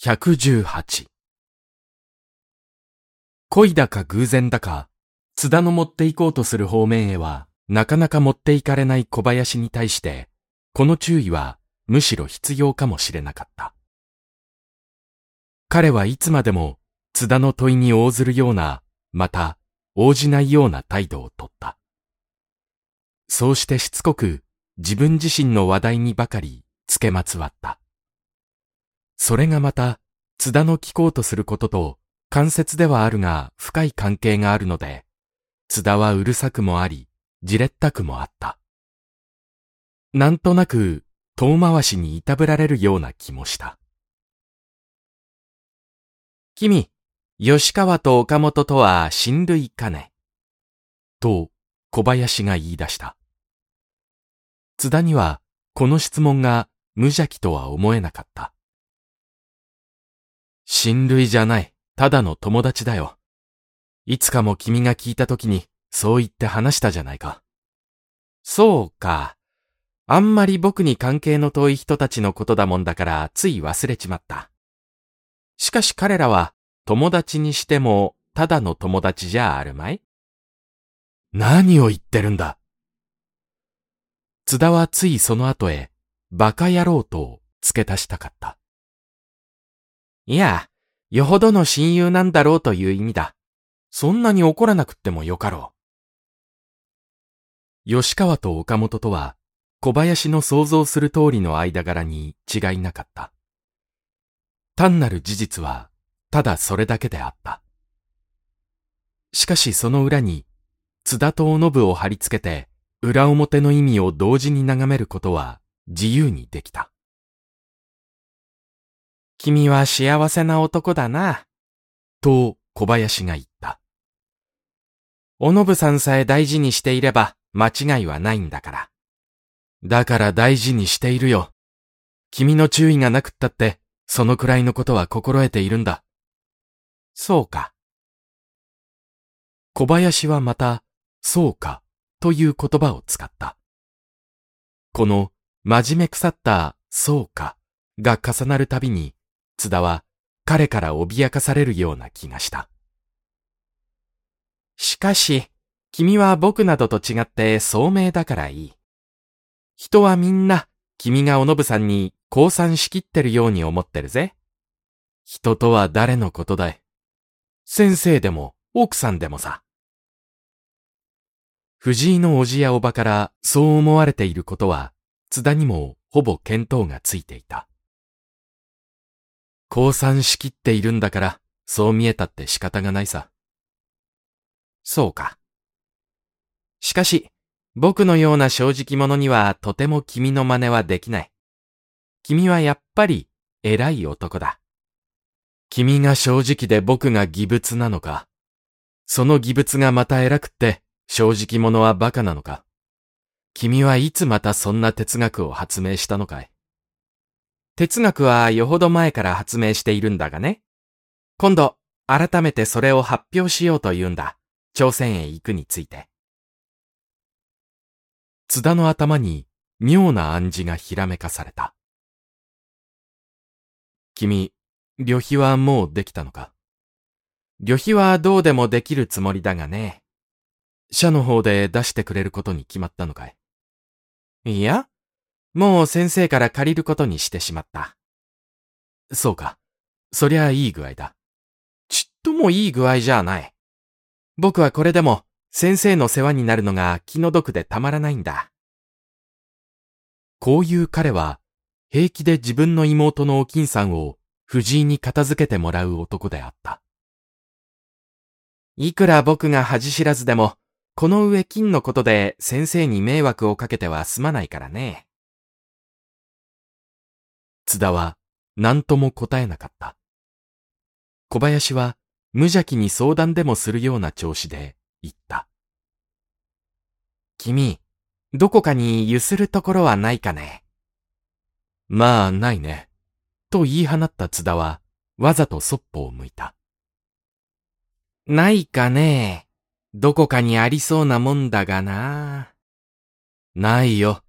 118恋だか偶然だか、津田の持って行こうとする方面へは、なかなか持って行かれない小林に対して、この注意はむしろ必要かもしれなかった。彼はいつまでも津田の問いに応ずるような、また応じないような態度をとった。そうしてしつこく自分自身の話題にばかり付けまつわった。それがまた、津田の聞こうとすることと、間接ではあるが深い関係があるので、津田はうるさくもあり、じれったくもあった。なんとなく、遠回しにいたぶられるような気もした。君、吉川と岡本とは親類かね？と、小林が言い出した。津田には、この質問が無邪気とは思えなかった。親類じゃない、ただの友達だよ。いつかも君が聞いた時に、そう言って話したじゃないか。そうか。あんまり僕に関係の遠い人たちのことだもんだから、つい忘れちまった。しかし彼らは、友達にしても、ただの友達じゃあるまい何を言ってるんだ。津田はついその後へ、馬鹿野郎と付け足したかった。いや、よほどの親友なんだろうという意味だ。そんなに怒らなくってもよかろう。吉川と岡本とは、小林の想像する通りの間柄に違いなかった。単なる事実は、ただそれだけであった。しかしその裏に、津田とおのぶを貼り付けて、裏表の意味を同時に眺めることは自由にできた。君は幸せな男だな。と小林が言った。おのぶさんさえ大事にしていれば間違いはないんだから。だから大事にしているよ。君の注意がなくったって、そのくらいのことは心得ているんだ。そうか。小林はまた、そうか、という言葉を使った。この、真面目腐った、そうか、が重なるたびに、津田は彼から脅かされるような気がした。しかし、君は僕などと違って聡明だからいい。人はみんな、君がおのぶさんに降参しきってるように思ってるぜ。人とは誰のことだい？先生でも奥さんでもさ。藤井のおじやおばからそう思われていることは、津田にもほぼ見当がついていた。降参しきっているんだから、そう見えたって仕方がないさ。そうか。しかし、僕のような正直者にはとても君の真似はできない。君はやっぱり偉い男だ。君が正直で僕が義物なのか。その義物がまた偉くって正直者は馬鹿なのか。君はいつまたそんな哲学を発明したのかい哲学はよほど前から発明しているんだがね。今度、改めてそれを発表しようと言うんだ。朝鮮へ行くについて。津田の頭に妙な暗示がひらめかされた。君、旅費はもうできたのか？旅費はどうでもできるつもりだがね。社の方で出してくれることに決まったのかい？いや、もう先生から借りることにしてしまった。そうか。そりゃいい具合だ。ちっともいい具合じゃない。僕はこれでも先生の世話になるのが気の毒でたまらないんだ。こういう彼は平気で自分の妹のお金さんを藤井に片付けてもらう男であった。いくら僕が恥知らずでも、この上金のことで先生に迷惑をかけては済まないからね。津田は何とも答えなかった。小林は無邪気に相談でもするような調子で言った。君、どこかにゆするところはないかね？まあ、ないね。と言い放った津田は、わざとそっぽを向いた。ないかね？どこかにありそうなもんだがな。ないよ。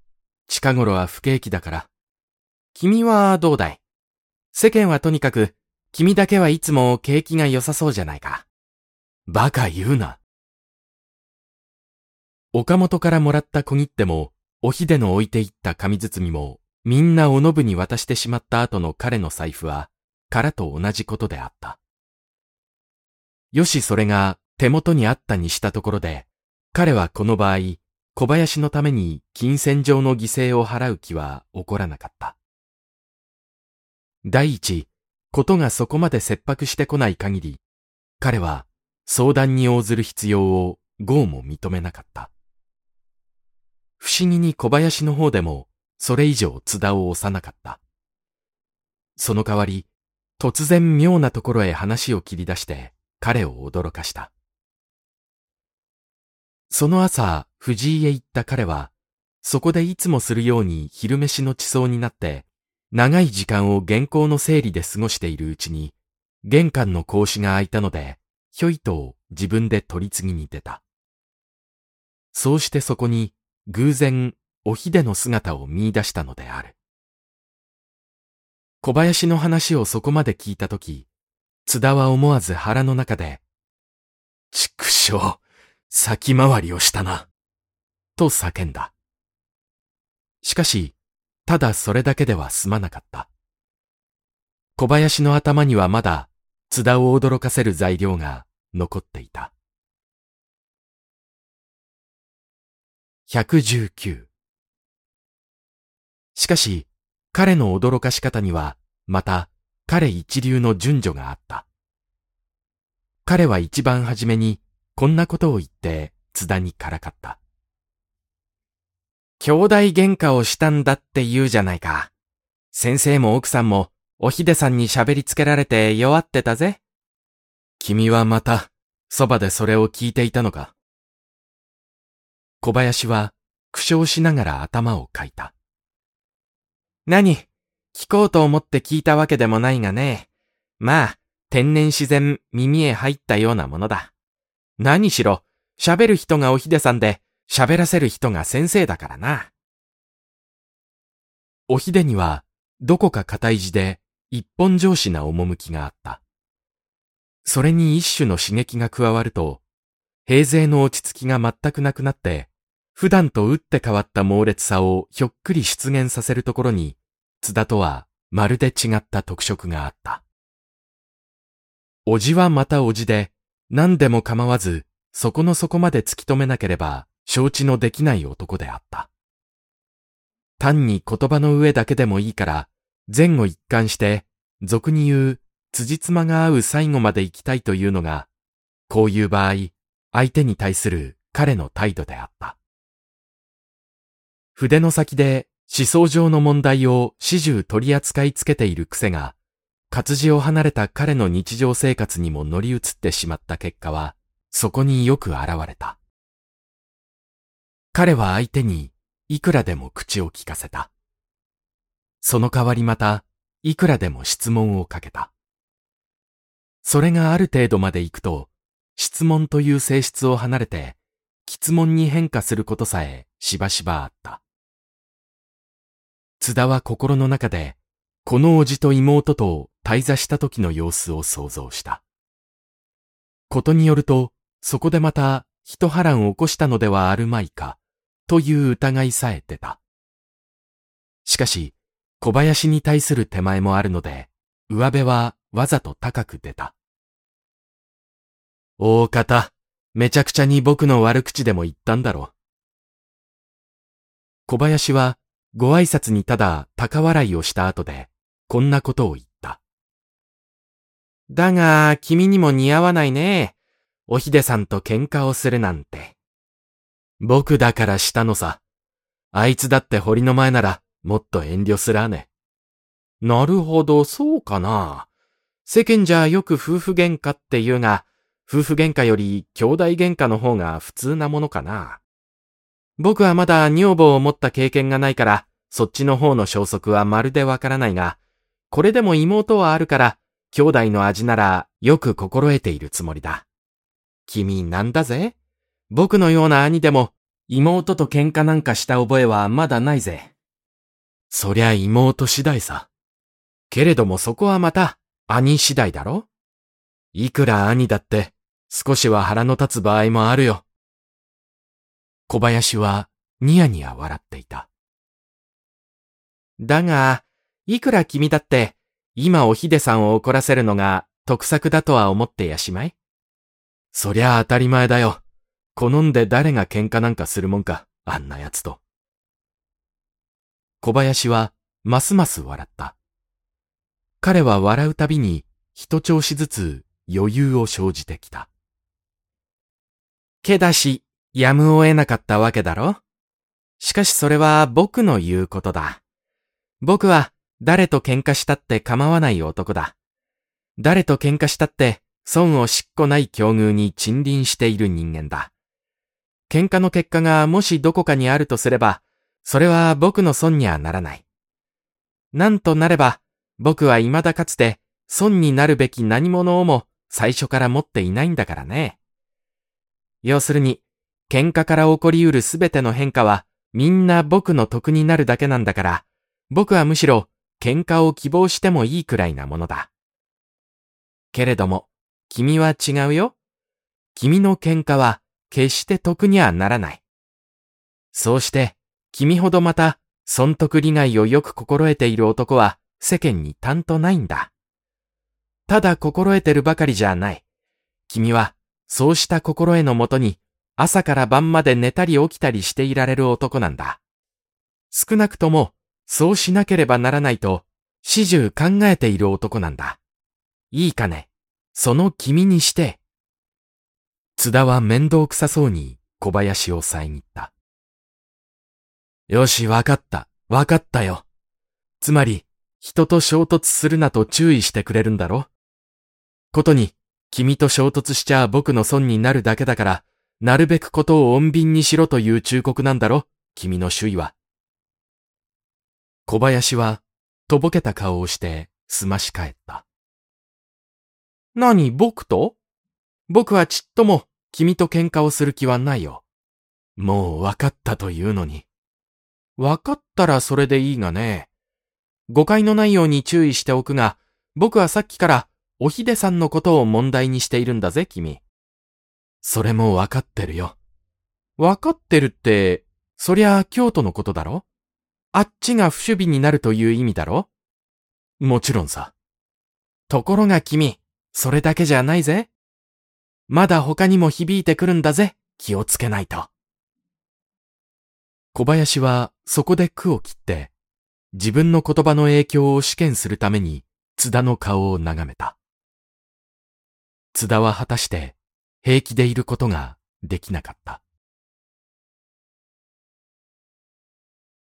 近頃は不景気だから。君はどうだい?世間はとにかく君だけはいつも景気が良さそうじゃないか。バカ言うな。岡本からもらった小切手も、おひでの置いていった紙包みも、みんなおのぶに渡してしまった後の彼の財布は、空と同じことであった。よしそれが手元にあったにしたところで、彼はこの場合、小林のために金銭上の犠牲を払う気は起こらなかった。第一、ことがそこまで切迫してこない限り、彼は相談に応ずる必要を豪も認めなかった。不思議に小林の方でもそれ以上津田を押さなかった。その代わり、突然妙なところへ話を切り出して彼を驚かした。その朝、藤井へ行った彼は、そこでいつもするように昼飯の地層になって、長い時間を原稿の整理で過ごしているうちに、玄関の格子が開いたので、ひょいと自分で取り次ぎに出た。そうしてそこに、偶然、おひでの姿を見出したのである。小林の話をそこまで聞いたとき、津田は思わず腹の中で、畜生、先回りをしたな、と叫んだ。しかし、ただそれだけでは済まなかった。小林の頭にはまだ津田を驚かせる材料が残っていた。119しかし、彼の驚かし方には、また彼一流の順序があった。彼は一番初めにこんなことを言って津田にからかった。兄弟喧嘩をしたんだって言うじゃないか。先生も奥さんもおひでさんに喋りつけられて弱ってたぜ。君はまた、そばでそれを聞いていたのか。小林は苦笑しながら頭をかいた。何聞こうと思って聞いたわけでもないがね。まあ、天然自然耳へ入ったようなものだ。何しろ、喋る人がおひでさんで、喋らせる人が先生だからな。おひでには、どこか硬い字で、一本上司な趣があった。それに一種の刺激が加わると、平勢の落ち着きが全くなくなって、普段と打って変わった猛烈さをひょっくり出現させるところに、津田とはまるで違った特色があった。おじはまたおじで、何でも構わず、そこの底まで突き止めなければ、承知のできない男であった。単に言葉の上だけでもいいから、前後一貫して、俗に言う、辻褄が合う最後まで行きたいというのが、こういう場合、相手に対する彼の態度であった。筆の先で思想上の問題を始終取り扱いつけている癖が、活字を離れた彼の日常生活にも乗り移ってしまった結果は、そこによく現れた。彼は相手にいくらでも口を聞かせた。その代わりまた、いくらでも質問をかけた。それがある程度まで行くと、質問という性質を離れて、質問に変化することさえしばしばあった。津田は心の中で、このおじと妹と滞座した時の様子を想像した。ことによると、そこでまた一波乱を起こしたのではあるまいか、という疑いさえ出た。しかし、小林に対する手前もあるので、上辺はわざと高く出た。大方、めちゃくちゃに僕の悪口でも言ったんだろう。小林は、ご挨拶にただ高笑いをした後で、こんなことを言った。だが、君にも似合わないね。おひでさんと喧嘩をするなんて。僕だからしたのさ。あいつだって堀の前ならもっと遠慮すらね。なるほど、そうかな。世間じゃよく夫婦喧嘩って言うが、夫婦喧嘩より兄弟喧嘩の方が普通なものかな。僕はまだ女房を持った経験がないから、そっちの方の消息はまるでわからないが、これでも妹はあるから、兄弟の味ならよく心得ているつもりだ。君なんだぜ？僕のような兄でも妹と喧嘩なんかした覚えはまだないぜ。そりゃ妹次第さ。けれどもそこはまた兄次第だろいくら兄だって少しは腹の立つ場合もあるよ。小林はニヤニヤ笑っていた。だが、いくら君だって、今おひでさんを怒らせるのが得策だとは思ってやしまいそりゃ当たり前だよ。好んで誰が喧嘩なんかするもんか、あんな奴と。小林はますます笑った。彼は笑うたびに一調子ずつ余裕を生じてきた。けだし、やむを得なかったわけだろ？しかしそれは僕の言うことだ。僕は誰と喧嘩したって構わない男だ。誰と喧嘩したって損をしっこない境遇に沈臨している人間だ。喧嘩の結果がもしどこかにあるとすれば、それは僕の損にはならない。なんとなれば、僕は未だかつて損になるべき何者をも最初から持っていないんだからね。要するに、喧嘩から起こりうるすべての変化はみんな僕の得になるだけなんだから、僕はむしろ喧嘩を希望してもいいくらいなものだ。けれども、君は違うよ。君の喧嘩は決して得にはならない。そうして、君ほどまた損得利害をよく心得ている男は世間に担当ないんだ。ただ心得てるばかりじゃない。君はそうした心得のもとに朝から晩まで寝たり起きたりしていられる男なんだ。少なくともそうしなければならないと、始終考えている男なんだ。いいかね、その君にして。津田は面倒くさそうに小林を遮った。よし、わかった、わかったよ。つまり、人と衝突するなと注意してくれるんだろ？ことに、君と衝突しちゃ僕の損になるだけだから、なるべくことを穏便にしろという忠告なんだろ？君の主意は。小林は、とぼけた顔をして済まし返った。何、僕と？僕はちっとも君と喧嘩をする気はないよ。もう分かったというのに。分かったらそれでいいがね。誤解のないように注意しておくが、僕はさっきからおひでさんのことを問題にしているんだぜ、君。それも分かってるよ。分かってるって、そりゃ京都のことだろ？あっちが不守備になるという意味だろ？もちろんさ。ところが君、それだけじゃないぜ。まだ他にも響いてくるんだぜ。気をつけないと。小林はそこで句を切って、自分の言葉の影響を試験するために津田の顔を眺めた。津田は果たして平気でいることができなかった。